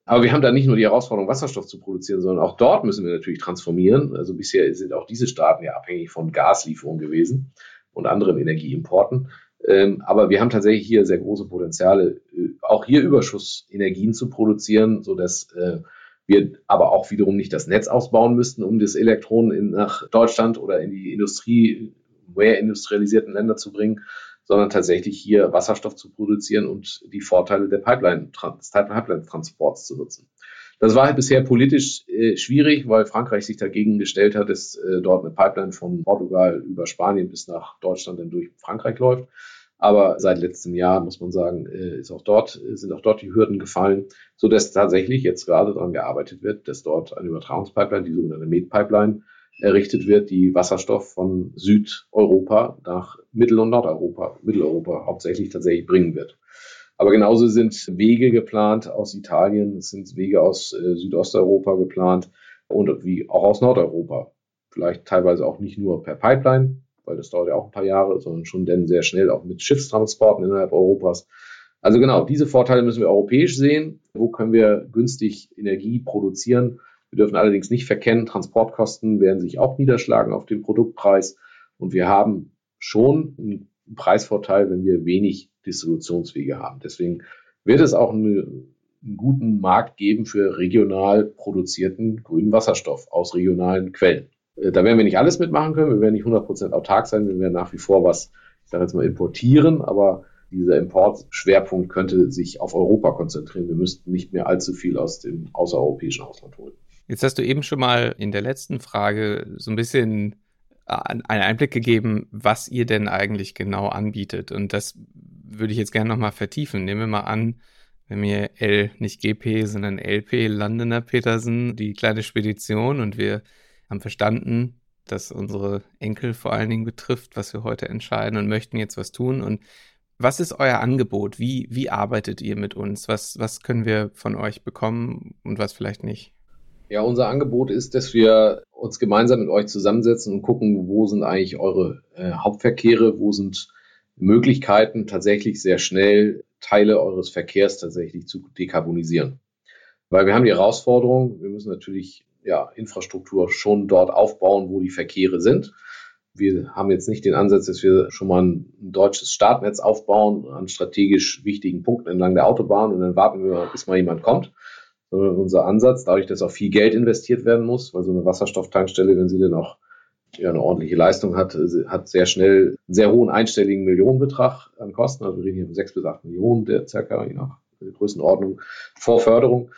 Aber wir haben da nicht nur die Herausforderung, Wasserstoff zu produzieren, sondern auch dort müssen wir natürlich transformieren. Also bisher sind auch diese Staaten ja abhängig von Gaslieferungen gewesen und anderen Energieimporten. Ähm, aber wir haben tatsächlich hier sehr große Potenziale, äh, auch hier Überschussenergien zu produzieren, so dass äh, wir aber auch wiederum nicht das Netz ausbauen müssten, um das Elektron in, nach Deutschland oder in die Industrie, mehr industrialisierten Länder zu bringen, sondern tatsächlich hier Wasserstoff zu produzieren und die Vorteile der Pipeline, des Pipeline-Transports zu nutzen. Das war halt bisher politisch äh, schwierig, weil Frankreich sich dagegen gestellt hat, dass äh, dort eine Pipeline von Portugal über Spanien bis nach Deutschland dann durch Frankreich läuft. Aber seit letztem Jahr muss man sagen, äh, ist auch dort, sind auch dort die Hürden gefallen, so dass tatsächlich jetzt gerade daran gearbeitet wird, dass dort eine Übertragungspipeline, die sogenannte Med-Pipeline, errichtet wird, die Wasserstoff von Südeuropa nach Mittel- und Nordeuropa, Mitteleuropa hauptsächlich tatsächlich bringen wird. Aber genauso sind Wege geplant aus Italien, es sind Wege aus äh, Südosteuropa geplant und wie auch aus Nordeuropa. Vielleicht teilweise auch nicht nur per Pipeline, weil das dauert ja auch ein paar Jahre, sondern schon dann sehr schnell auch mit Schiffstransporten innerhalb Europas. Also genau, diese Vorteile müssen wir europäisch sehen. Wo können wir günstig Energie produzieren? Wir dürfen allerdings nicht verkennen, Transportkosten werden sich auch niederschlagen auf den Produktpreis. Und wir haben schon einen Preisvorteil, wenn wir wenig Distributionswege haben. Deswegen wird es auch eine, einen guten Markt geben für regional produzierten grünen Wasserstoff aus regionalen Quellen. Äh, da werden wir nicht alles mitmachen können, wir werden nicht 100% autark sein, wir werden nach wie vor was, ich sage jetzt mal, importieren, aber dieser Importschwerpunkt könnte sich auf Europa konzentrieren. Wir müssten nicht mehr allzu viel aus dem außereuropäischen Ausland holen. Jetzt hast du eben schon mal in der letzten Frage so ein bisschen äh, einen Einblick gegeben, was ihr denn eigentlich genau anbietet. Und das würde ich jetzt gerne nochmal vertiefen. Nehmen wir mal an, wenn wir L, nicht GP, sondern LP landen, Herr Petersen, die kleine Spedition und wir haben verstanden, dass unsere Enkel vor allen Dingen betrifft, was wir heute entscheiden und möchten jetzt was tun. Und was ist euer Angebot? Wie, wie arbeitet ihr mit uns? Was, was können wir von euch bekommen und was vielleicht nicht? Ja, unser Angebot ist, dass wir uns gemeinsam mit euch zusammensetzen und gucken, wo sind eigentlich eure äh, Hauptverkehre, wo sind Möglichkeiten, tatsächlich sehr schnell Teile eures Verkehrs tatsächlich zu dekarbonisieren. Weil wir haben die Herausforderung, wir müssen natürlich ja, Infrastruktur schon dort aufbauen, wo die Verkehre sind. Wir haben jetzt nicht den Ansatz, dass wir schon mal ein, deutsches Startnetz aufbauen an strategisch wichtigen Punkten entlang der Autobahn und dann warten wir, bis mal jemand kommt. Sondern unser Ansatz, dadurch, dass auch viel Geld investiert werden muss, weil so eine Wasserstofftankstelle, wenn sie denn auch ja, eine ordentliche Leistung hat, hat sehr schnell einen sehr hohen einstelligen Millionenbetrag an Kosten. Also wir reden hier von sechs bis acht Millionen, der circa je nach Größenordnung vor Förderung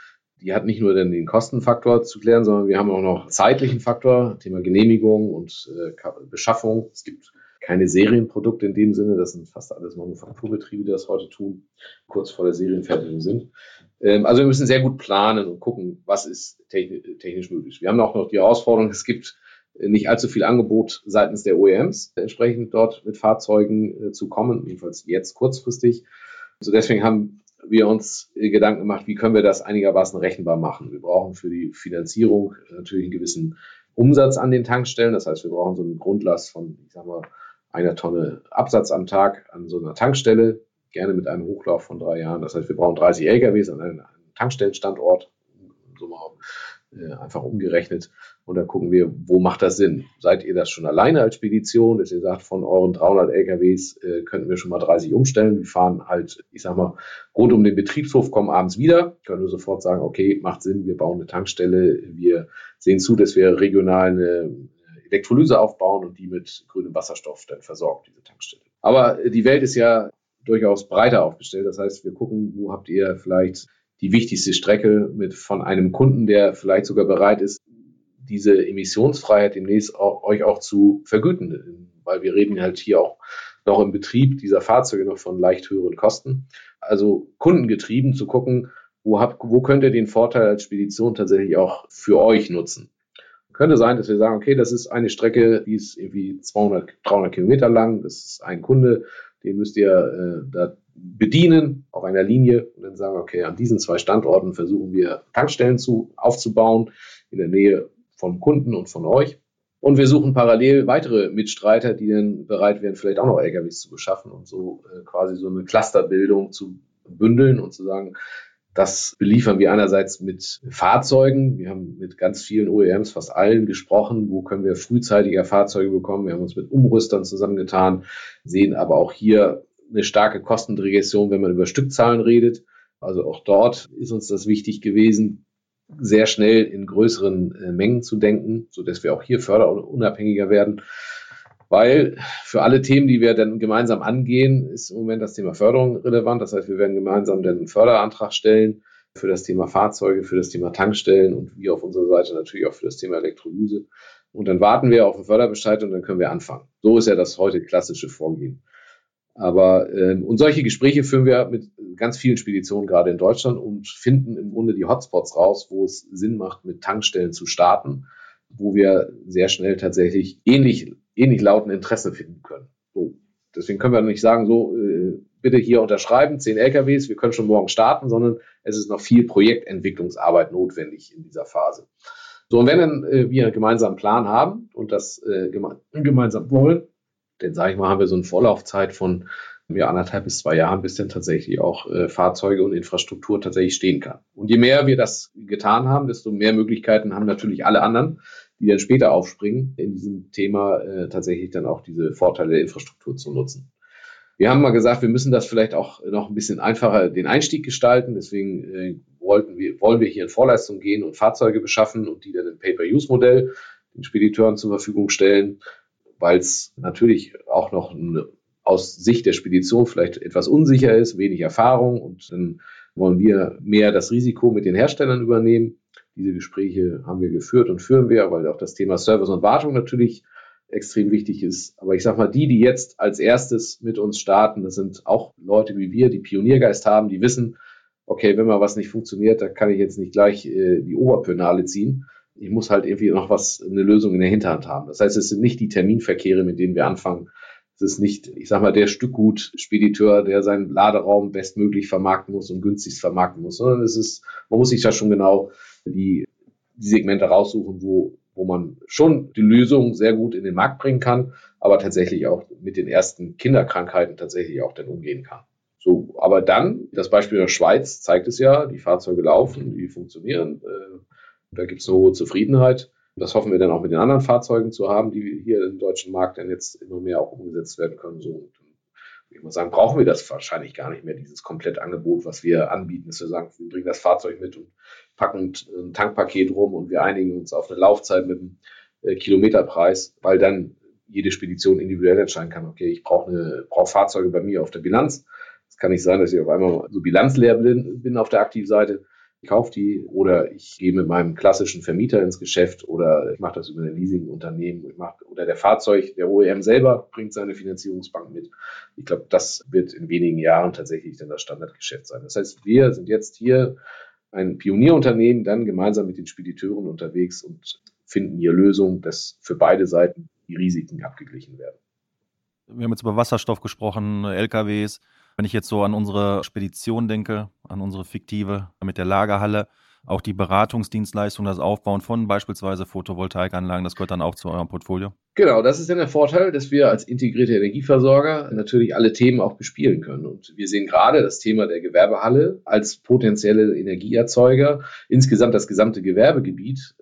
die hat nicht nur den Kostenfaktor zu klären, sondern wir haben auch noch zeitlichen Faktor, Thema Genehmigung und äh, Beschaffung. Es gibt keine Serienprodukte in dem Sinne, das sind fast alles Manufakturbetriebe, die das heute tun, kurz vor der Serienfertigung sind. Ähm, also wir müssen sehr gut planen und gucken, was ist technisch möglich. Wir haben auch noch die Herausforderung, es gibt nicht allzu viel Angebot seitens der OEMs, entsprechend dort mit Fahrzeugen äh, zu kommen, jedenfalls jetzt kurzfristig. Also deswegen haben wir uns Gedanken gemacht, wie können wir das einigermaßen rechenbar machen. Wir brauchen für die Finanzierung natürlich einen gewissen Umsatz an den Tankstellen. Das heißt, wir brauchen so eine Grundlast von, ich sag mal, einer Tonne Absatz am Tag an so einer Tankstelle, gerne mit einem Hochlauf von drei Jahren. Das heißt, wir brauchen 30 LKWs an einem Tankstellenstandort, so mal äh, einfach umgerechnet. Und dann gucken wir, wo macht das Sinn? Seid ihr das schon alleine als Spedition, dass ihr sagt, von euren 300 LKWs äh, könnten wir schon mal 30 umstellen. Die fahren halt, ich sag mal, rund um den Betriebshof, kommen abends wieder. Können wir sofort sagen, okay, macht Sinn, wir bauen eine Tankstelle. Wir sehen zu, dass wir regional eine Elektrolyse aufbauen und die mit grünem Wasserstoff dann versorgt, diese Tankstelle. Aber die Welt ist ja durchaus breiter aufgestellt. Das heißt, wir gucken, wo habt ihr vielleicht die wichtigste Strecke mit von einem Kunden, der vielleicht sogar bereit ist, diese Emissionsfreiheit demnächst auch, euch auch zu vergüten, weil wir reden halt hier auch noch im Betrieb dieser Fahrzeuge noch von leicht höheren Kosten. Also kundengetrieben zu gucken, wo, habt, wo könnt ihr den Vorteil als Spedition tatsächlich auch für euch nutzen. Könnte sein, dass wir sagen, okay, das ist eine Strecke, die ist irgendwie 200, 300 Kilometer lang, das ist ein Kunde, den müsst ihr äh, da bedienen auf einer Linie und dann sagen, okay, an diesen zwei Standorten versuchen wir Tankstellen zu, aufzubauen in der Nähe vom Kunden und von euch. Und wir suchen parallel weitere Mitstreiter, die dann bereit wären, vielleicht auch noch LKWs zu beschaffen und so äh, quasi so eine Clusterbildung zu bündeln und zu sagen, das beliefern wir einerseits mit Fahrzeugen. Wir haben mit ganz vielen OEMs, fast allen gesprochen. Wo können wir frühzeitiger Fahrzeuge bekommen? Wir haben uns mit Umrüstern zusammengetan, sehen aber auch hier eine starke Kostenregression, wenn man über Stückzahlen redet. Also auch dort ist uns das wichtig gewesen, sehr schnell in größeren äh, Mengen zu denken, so dass wir auch hier förderunabhängiger werden. Weil für alle Themen, die wir dann gemeinsam angehen, ist im Moment das Thema Förderung relevant. Das heißt, wir werden gemeinsam dann einen Förderantrag stellen für das Thema Fahrzeuge, für das Thema Tankstellen und wir auf unserer Seite natürlich auch für das Thema Elektrolyse. Und dann warten wir auf einen Förderbescheid und dann können wir anfangen. So ist ja das heute klassische Vorgehen. Aber ähm, und solche Gespräche führen wir mit ganz vielen Speditionen gerade in Deutschland und finden im Grunde die Hotspots raus, wo es Sinn macht, mit Tankstellen zu starten, wo wir sehr schnell tatsächlich ähnlich, ähnlich lauten Interesse finden können. So. Deswegen können wir nicht sagen, so, äh, bitte hier unterschreiben, 10 LKWs, wir können schon morgen starten, sondern es ist noch viel Projektentwicklungsarbeit notwendig in dieser Phase. So, und wenn dann, äh, wir einen gemeinsamen Plan haben und das äh, geme gemeinsam wollen, denn sage ich mal, haben wir so eine Vorlaufzeit von ja, anderthalb bis zwei Jahren, bis dann tatsächlich auch äh, Fahrzeuge und Infrastruktur tatsächlich stehen kann. Und je mehr wir das getan haben, desto mehr Möglichkeiten haben natürlich alle anderen, die dann später aufspringen, in diesem Thema äh, tatsächlich dann auch diese Vorteile der Infrastruktur zu nutzen. Wir haben mal gesagt, wir müssen das vielleicht auch noch ein bisschen einfacher den Einstieg gestalten. Deswegen äh, wollten wir, wollen wir hier in Vorleistung gehen und Fahrzeuge beschaffen und die dann im Pay-per-Use-Modell den Spediteuren zur Verfügung stellen weil es natürlich auch noch eine, aus Sicht der Spedition vielleicht etwas unsicher ist, wenig Erfahrung und dann wollen wir mehr das Risiko mit den Herstellern übernehmen. Diese Gespräche haben wir geführt und führen wir, weil auch das Thema Service und Wartung natürlich extrem wichtig ist. Aber ich sage mal, die, die jetzt als erstes mit uns starten, das sind auch Leute wie wir, die Pioniergeist haben, die wissen, okay, wenn mal was nicht funktioniert, da kann ich jetzt nicht gleich äh, die Oberpönale ziehen, ich muss halt irgendwie noch was, eine Lösung in der Hinterhand haben. Das heißt, es sind nicht die Terminverkehre, mit denen wir anfangen. Es ist nicht, ich sag mal, der Stückgut-Spediteur, der seinen Laderaum bestmöglich vermarkten muss und günstigst vermarkten muss, sondern es ist, man muss sich da schon genau die, die Segmente raussuchen, wo, wo man schon die Lösung sehr gut in den Markt bringen kann, aber tatsächlich auch mit den ersten Kinderkrankheiten tatsächlich auch dann umgehen kann. So, aber dann, das Beispiel der Schweiz zeigt es ja, die Fahrzeuge laufen, die funktionieren. Da gibt es eine hohe Zufriedenheit. Das hoffen wir dann auch mit den anderen Fahrzeugen zu haben, die hier im deutschen Markt dann jetzt immer mehr auch umgesetzt werden können. So, ich muss sagen, brauchen wir das wahrscheinlich gar nicht mehr, dieses Komplettangebot, was wir anbieten, dass wir sagen, wir bringen das Fahrzeug mit und packen ein Tankpaket rum und wir einigen uns auf eine Laufzeit mit einem äh, Kilometerpreis, weil dann jede Spedition individuell entscheiden kann, okay, ich brauche eine, brauche Fahrzeuge bei mir auf der Bilanz. Es kann nicht sein, dass ich auf einmal so bilanzleer bin, auf der Aktivseite kaufe die oder ich gehe mit meinem klassischen Vermieter ins Geschäft oder ich mache das über ein Leasingunternehmen ich oder der Fahrzeug, der OEM selber bringt seine Finanzierungsbank mit. Ich glaube, das wird in wenigen Jahren tatsächlich dann das Standardgeschäft sein. Das heißt, wir sind jetzt hier ein Pionierunternehmen, dann gemeinsam mit den Spediteuren unterwegs und finden hier Lösungen, dass für beide Seiten die Risiken abgeglichen werden. Wir haben jetzt über Wasserstoff gesprochen, LKWs. Wenn ich jetzt so an unsere Spedition denke, an unsere fiktive mit der Lagerhalle, auch die Beratungsdienstleistung, das Aufbauen von beispielsweise Photovoltaikanlagen, das gehört dann auch zu eurem Portfolio? Genau, das ist dann der Vorteil, dass wir als integrierte Energieversorger natürlich alle Themen auch bespielen können. Und wir sehen gerade das Thema der Gewerbehalle als potenzielle Energieerzeuger, insgesamt das gesamte Gewerbegebiet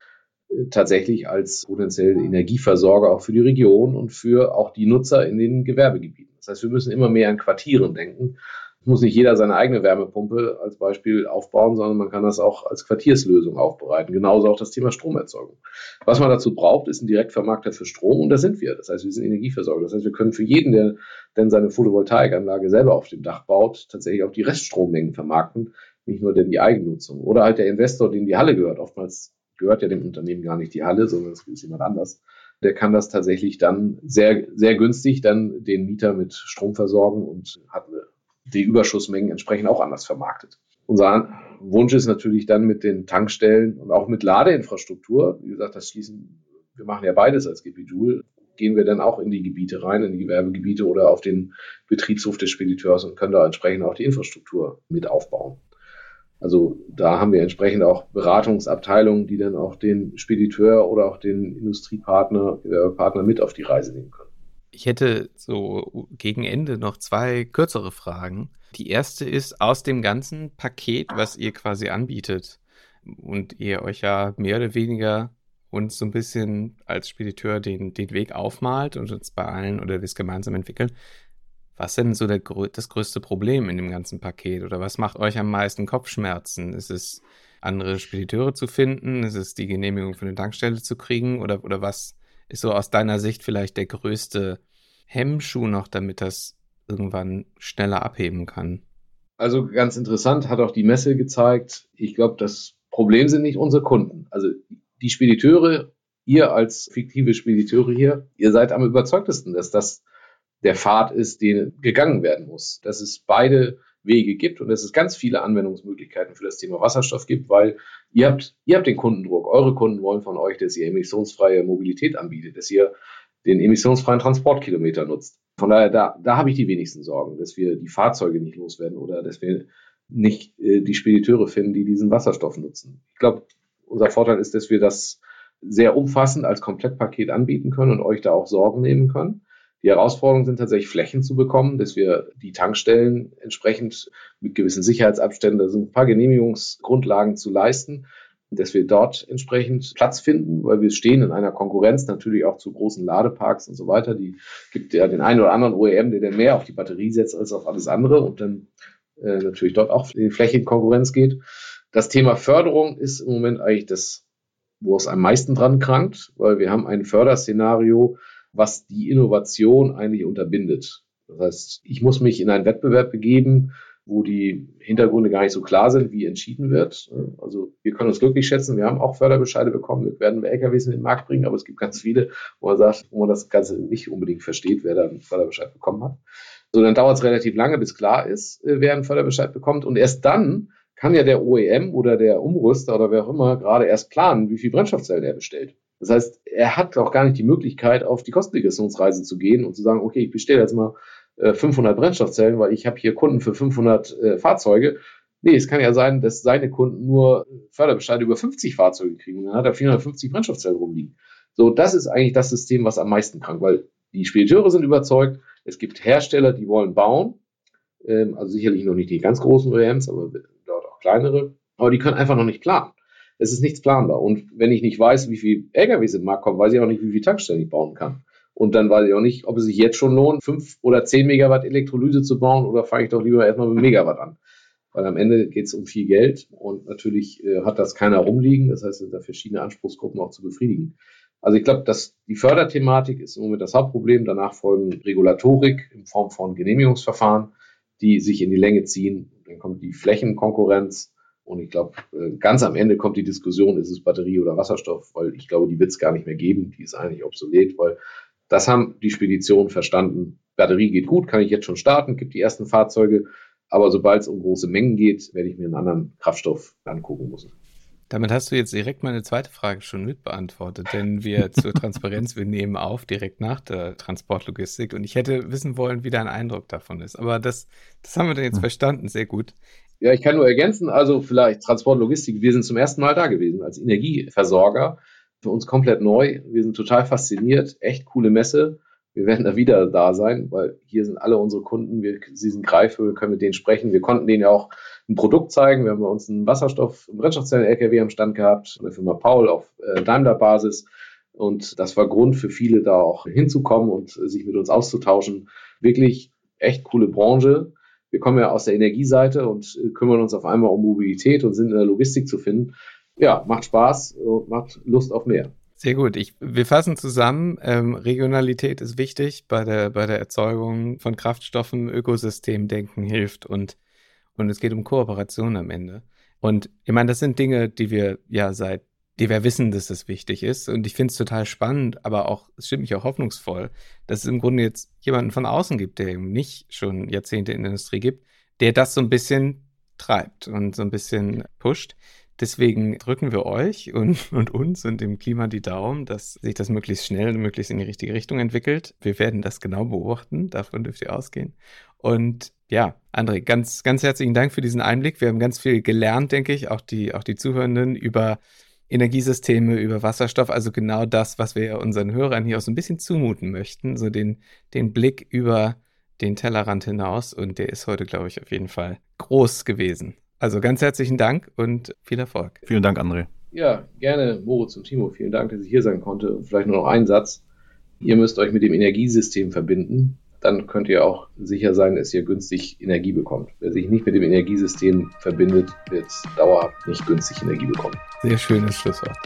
äh, tatsächlich als potenzielle Energieversorger auch für die Region und für auch die Nutzer in den Gewerbegebieten. Das heißt, wir müssen immer mehr an Quartieren denken. Es muss nicht jeder seine eigene Wärmepumpe als Beispiel aufbauen, sondern man kann das auch als Quartierslösung aufbereiten. Genauso auch das Thema Stromerzeugung. Was man dazu braucht, ist ein Direktvermarkter für Strom und da sind wir. Das heißt, wir sind Energieversorger. Das heißt, wir können für jeden, der denn seine Photovoltaikanlage selber auf dem Dach baut, tatsächlich auch die Reststrommengen vermarkten, nicht nur denn die Eigennutzung. Oder halt der Investor, dem die Halle gehört. Oftmals gehört ja dem Unternehmen gar nicht die Halle, sondern es ist jemand anders der kann das tatsächlich dann sehr, sehr günstig dann den Mieter mit Strom versorgen und hat die Überschussmengen entsprechend auch anders vermarktet. Unser Wunsch ist natürlich dann mit den Tankstellen und auch mit Ladeinfrastruktur, wie gesagt, das schließen, wir machen ja beides als Joule, gehen wir dann auch in die Gebiete rein, in die Gewerbegebiete oder auf den Betriebshof des Spediteurs und können da entsprechend auch die Infrastruktur mit aufbauen. Also da haben wir entsprechend auch Beratungsabteilungen, die dann auch den Spediteur oder auch den Industriepartner äh, Partner mit auf die Reise nehmen können. Ich hätte so gegen Ende noch zwei kürzere Fragen. Die erste ist aus dem ganzen Paket, was ihr quasi anbietet und ihr euch ja mehr oder weniger uns so ein bisschen als Spediteur den, den Weg aufmalt und uns bei allen oder wir es gemeinsam entwickeln. Was ist denn so der, das größte Problem in dem ganzen Paket? Oder was macht euch am meisten Kopfschmerzen? Ist es, andere Spediteure zu finden? Ist es die Genehmigung für eine Tankstelle zu kriegen? Oder, oder was ist so aus deiner Sicht vielleicht der größte Hemmschuh noch, damit das irgendwann schneller abheben kann? Also ganz interessant hat auch die Messe gezeigt. Ich glaube, das Problem sind nicht unsere Kunden. Also die Spediteure, ihr als fiktive Spediteure hier, ihr seid am überzeugtesten, dass das der Pfad ist, den gegangen werden muss. Dass es beide Wege gibt und dass es ganz viele Anwendungsmöglichkeiten für das Thema Wasserstoff gibt, weil ihr habt, ihr habt den Kundendruck. Eure Kunden wollen von euch, dass ihr emissionsfreie Mobilität anbietet, dass ihr den emissionsfreien Transportkilometer nutzt. Von daher, da, da habe ich die wenigsten Sorgen, dass wir die Fahrzeuge nicht loswerden oder dass wir nicht äh, die Spediteure finden, die diesen Wasserstoff nutzen. Ich glaube, unser Vorteil ist, dass wir das sehr umfassend als Komplettpaket anbieten können und euch da auch Sorgen nehmen können. Die Herausforderungen sind tatsächlich Flächen zu bekommen, dass wir die Tankstellen entsprechend mit gewissen Sicherheitsabständen, sind ein paar Genehmigungsgrundlagen zu leisten, dass wir dort entsprechend Platz finden, weil wir stehen in einer Konkurrenz natürlich auch zu großen Ladeparks und so weiter. Die gibt ja den einen oder anderen OEM, der dann mehr auf die Batterie setzt als auf alles andere und dann äh, natürlich dort auch in Flächenkonkurrenz geht. Das Thema Förderung ist im Moment eigentlich das, wo es am meisten dran krankt, weil wir haben ein Förderszenario, was die Innovation eigentlich unterbindet. Das heißt, ich muss mich in einen Wettbewerb begeben, wo die Hintergründe gar nicht so klar sind, wie entschieden wird. Also wir können uns glücklich schätzen, wir haben auch Förderbescheide bekommen, wir werden LKWs in den Markt bringen, aber es gibt ganz viele, wo man sagt, wo man das Ganze nicht unbedingt versteht, wer da einen Förderbescheid bekommen hat. So, dann dauert es relativ lange, bis klar ist, äh, wer einen Förderbescheid bekommt. Und erst dann kann ja der OEM oder der Umrüster oder wer auch immer gerade erst planen, wie viel Brennstoffzellen er bestellt. Das heißt, er hat auch gar nicht die Möglichkeit, auf die Kostenregressionsreise zu gehen und zu sagen, okay, ich bestelle jetzt mal 500 äh, Brennstoffzellen, weil ich habe hier Kunden für 500 äh, Fahrzeuge. Nee, es kann ja sein, dass seine Kunden nur Förderbescheide über 50 Fahrzeuge kriegen und dann hat er 450 Brennstoffzellen rumliegen. So, das ist eigentlich das System, was am meisten krank, weil die Spediteure sind überzeugt, es gibt Hersteller, die wollen bauen, ähm, also sicherlich noch nicht die ganz großen OEMs, aber dort auch kleinere, aber die können einfach noch nicht planen. Es ist nichts planbar. Und wenn ich nicht weiß, wie viel LKWs im Markt kommen, weiß ich auch nicht, wie viel Tankstellen ich bauen kann. Und dann weiß ich auch nicht, ob es sich jetzt schon lohnt, fünf oder zehn Megawatt Elektrolyse zu bauen oder fange ich doch lieber erstmal mit Megawatt an. Weil am Ende geht es um viel Geld und natürlich äh, hat das keiner rumliegen. Das heißt, es sind da verschiedene Anspruchsgruppen auch zu befriedigen. Also ich glaube, dass die Förderthematik ist im Moment das Hauptproblem. Danach folgen Regulatorik in Form von Genehmigungsverfahren, die sich in die Länge ziehen. Dann kommt die Flächenkonkurrenz. Und ich glaube, äh, ganz am Ende kommt die Diskussion, ist es Batterie oder Wasserstoff, weil ich glaube, die wird es gar nicht mehr geben. Die ist eigentlich obsolet, weil das haben die Speditionen verstanden. Batterie geht gut, kann ich jetzt schon starten, gibt die ersten Fahrzeuge. Aber sobald es um große Mengen geht, werde ich mir einen anderen Kraftstoff angucken müssen. Damit hast du jetzt direkt meine zweite Frage schon mitbeantwortet, denn wir zur Transparenz, wir nehmen auf direkt nach der Transportlogistik und ich hätte wissen wollen, wie dein Eindruck davon ist. Aber das, das haben wir dann jetzt hm. verstanden, sehr gut. Ja, ich kann nur ergänzen, also vielleicht Transportlogistik, wir sind zum ersten Mal da gewesen als Energieversorger. Für uns komplett neu. Wir sind total fasziniert, echt coole Messe wir werden da wieder da sein, weil hier sind alle unsere Kunden, wir, sie sind Greife, wir können mit denen sprechen. Wir konnten denen ja auch ein Produkt zeigen. Wir haben bei uns einen Wasserstoff- und Brennstoffzellen-LKW am Stand gehabt, von der Firma Paul auf äh, Daimler-Basis. Und das war Grund für viele, da auch hinzukommen und sich mit uns auszutauschen. Wirklich echt coole Branche. Wir kommen ja aus der Energieseite und äh, kümmern uns auf einmal um Mobilität und sind in der Logistik zu finden. Ja, macht Spaß und macht Lust auf mehr. Sehr gut. Ich, wir fassen zusammen. Ähm, Regionalität ist wichtig bei der, bei der Erzeugung von Kraftstoffen. Ökosystemdenken hilft und, und es geht um Kooperation am Ende. Und ich meine, das sind Dinge, die wir ja seit, die wir wissen, dass es wichtig ist. Und ich finde es total spannend, aber auch, es stimmt mich auch hoffnungsvoll, dass es im Grunde jetzt jemanden von außen gibt, der eben nicht schon Jahrzehnte in der Industrie gibt, der das so ein bisschen treibt und so ein bisschen pusht. Deswegen drücken wir euch und, und uns und dem Klima die Daumen, dass sich das möglichst schnell und möglichst in die richtige Richtung entwickelt. Wir werden das genau beobachten, davon dürft ihr ausgehen. Und ja, André, ganz, ganz herzlichen Dank für diesen Einblick. Wir haben ganz viel gelernt, denke ich, auch die, auch die Zuhörenden über Energiesysteme, über Wasserstoff, also genau das, was wir unseren Hörern hier auch so ein bisschen zumuten möchten, so den, den Blick über den Tellerrand hinaus. Und der ist heute, glaube ich, auf jeden Fall groß gewesen. Also ganz herzlichen Dank und viel Erfolg. Vielen Dank, André. Ja, gerne, Moritz und Timo. Vielen Dank, dass ich hier sein konnte. Und vielleicht nur noch ein Satz. Ihr müsst euch mit dem Energiesystem verbinden. Dann könnt ihr auch sicher sein, dass ihr günstig Energie bekommt. Wer sich nicht mit dem Energiesystem verbindet, wird dauerhaft nicht günstig Energie bekommen. Sehr schönes Schlusswort.